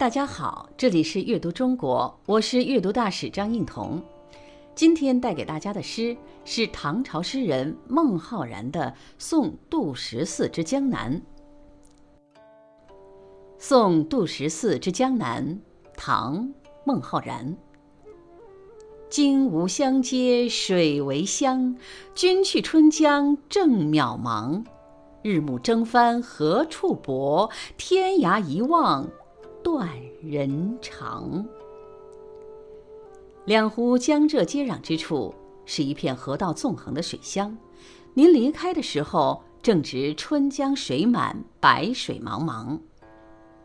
大家好，这里是阅读中国，我是阅读大使张映彤。今天带给大家的诗是唐朝诗人孟浩然的《送杜十四之江南》。《送杜十四之江南》，唐·孟浩然。荆吴相接水为乡，君去春江正渺茫。日暮征帆何处泊？天涯一望。断人肠。两湖江浙接壤之处是一片河道纵横的水乡。您离开的时候，正值春江水满，白水茫茫。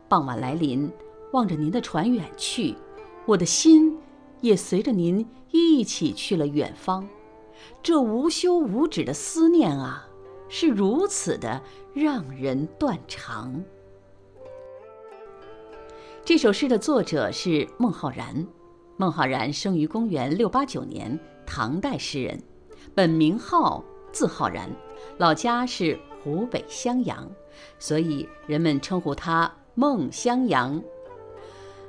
傍晚来临，望着您的船远去，我的心也随着您一起去了远方。这无休无止的思念啊，是如此的让人断肠。这首诗的作者是孟浩然。孟浩然生于公元六八九年，唐代诗人，本名浩，字浩然，老家是湖北襄阳，所以人们称呼他孟襄阳。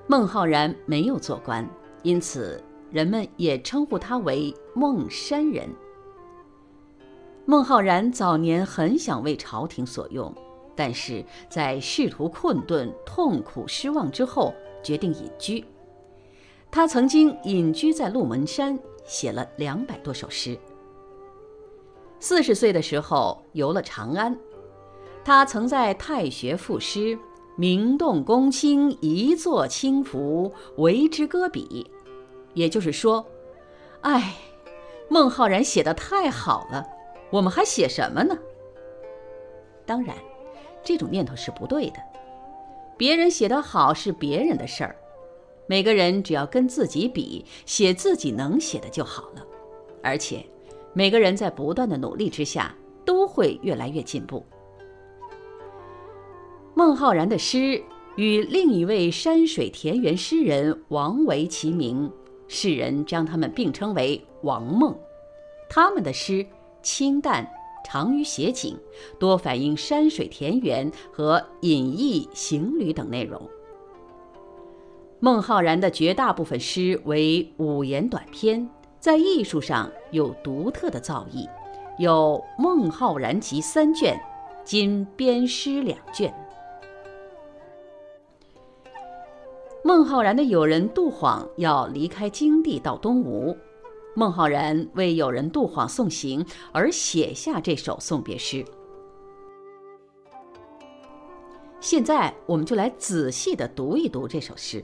孟浩然没有做官，因此人们也称呼他为孟山人。孟浩然早年很想为朝廷所用。但是在仕途困顿、痛苦、失望之后，决定隐居。他曾经隐居在鹿门山，写了两百多首诗。四十岁的时候游了长安，他曾在太学赋诗：“名动公卿一作轻浮，为之搁笔。”也就是说，哎，孟浩然写的太好了，我们还写什么呢？当然。这种念头是不对的。别人写得好是别人的事儿，每个人只要跟自己比，写自己能写的就好了。而且，每个人在不断的努力之下，都会越来越进步。孟浩然的诗与另一位山水田园诗人王维齐名，世人将他们并称为“王孟”。他们的诗清淡。长于写景，多反映山水田园和隐逸行旅等内容。孟浩然的绝大部分诗为五言短篇，在艺术上有独特的造诣，有《孟浩然集》三卷，今编诗两卷。孟浩然的友人杜晃要离开京地到东吴。孟浩然为友人杜晃送行而写下这首送别诗。现在，我们就来仔细的读一读这首诗。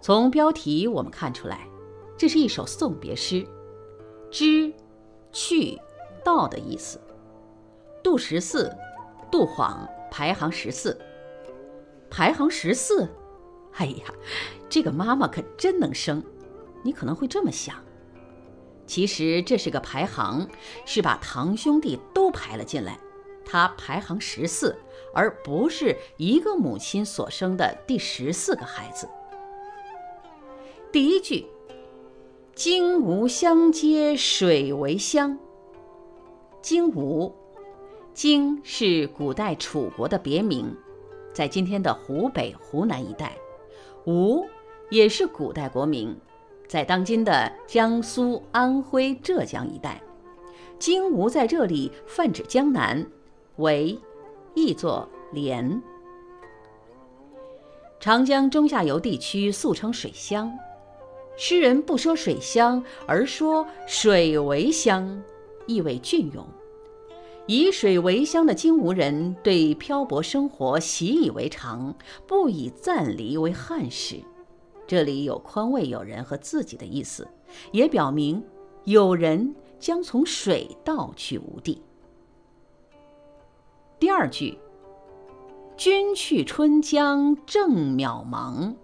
从标题我们看出来，这是一首送别诗，知、去、到的意思。杜十四，杜晃排行十四，排行十四。哎呀，这个妈妈可真能生。你可能会这么想，其实这是个排行，是把堂兄弟都排了进来，他排行十四，而不是一个母亲所生的第十四个孩子。第一句“荆吴相接水为乡”，荆吴，荆是古代楚国的别名，在今天的湖北、湖南一带，吴也是古代国名。在当今的江苏、安徽、浙江一带，荆吴在这里泛指江南，为译作连。长江中下游地区素称水乡，诗人不说水乡，而说水为乡，意味隽永。以水为乡的荆吴人对漂泊生活习以为常，不以暂离为憾事。这里有宽慰友人和自己的意思，也表明友人将从水到去无地。第二句“君去春江正渺茫”，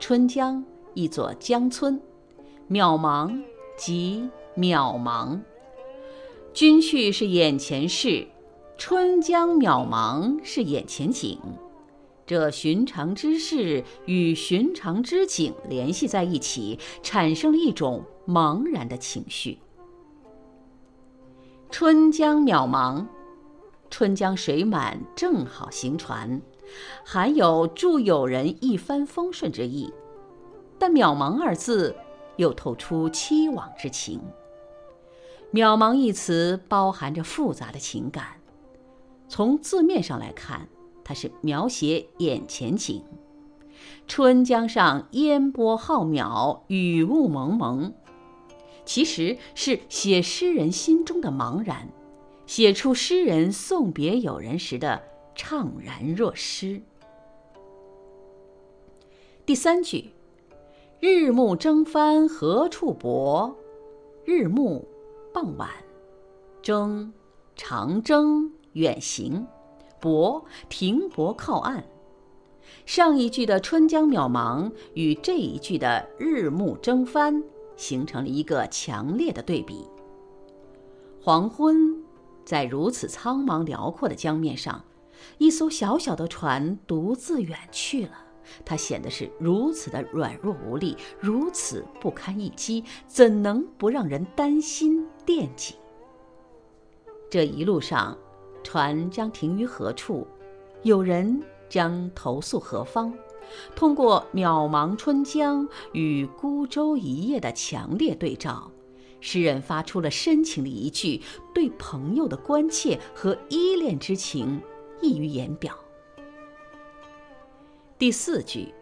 春江译作江村，渺茫即渺茫。君去是眼前事，春江渺茫是眼前景。这寻常之事与寻常之景联系在一起，产生了一种茫然的情绪。春江渺茫，春江水满正好行船，含有助友人一帆风顺之意。但“渺茫”二字又透出凄惘之情。“渺茫”一词包含着复杂的情感。从字面上来看，是描写眼前景。春江上烟波浩渺，雨雾蒙蒙，其实是写诗人心中的茫然，写出诗人送别友人时的怅然若失。第三句，“日暮征帆何处泊？”日暮，傍晚；征，长征，远行；泊，停泊靠岸。上一句的“春江渺茫”与这一句的“日暮征帆”形成了一个强烈的对比。黄昏，在如此苍茫辽阔的江面上，一艘小小的船独自远去了，它显得是如此的软弱无力，如此不堪一击，怎能不让人担心惦记？这一路上，船将停于何处？有人。将投宿何方？通过渺茫春江与孤舟一叶的强烈对照，诗人发出了深情的一句，对朋友的关切和依恋之情溢于言表。第四句：“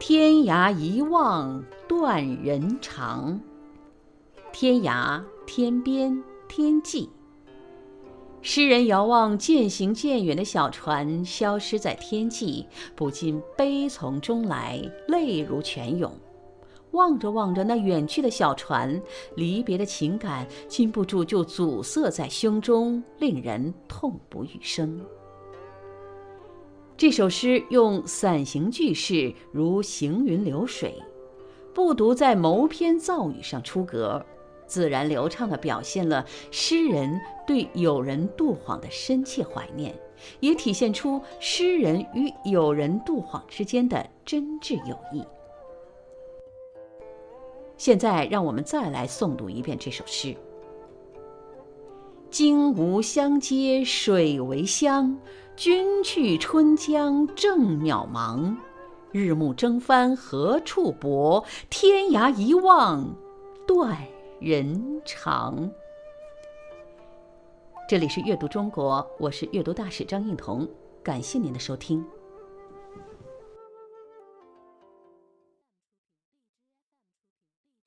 天涯一望断人肠。”天涯，天边，天际。诗人遥望渐行渐远的小船消失在天际，不禁悲从中来，泪如泉涌。望着望着那远去的小船，离别的情感禁不住就阻塞在胸中，令人痛不欲生。这首诗用散行句式，如行云流水，不独在谋篇造语上出格。自然流畅地表现了诗人对友人杜晃的深切怀念，也体现出诗人与友人杜晃之间的真挚友谊。现在，让我们再来诵读一遍这首诗：“荆无相接水为乡，君去春江正渺茫。日暮征帆何处泊？天涯一望断。”人长。这里是阅读中国，我是阅读大使张映彤，感谢您的收听。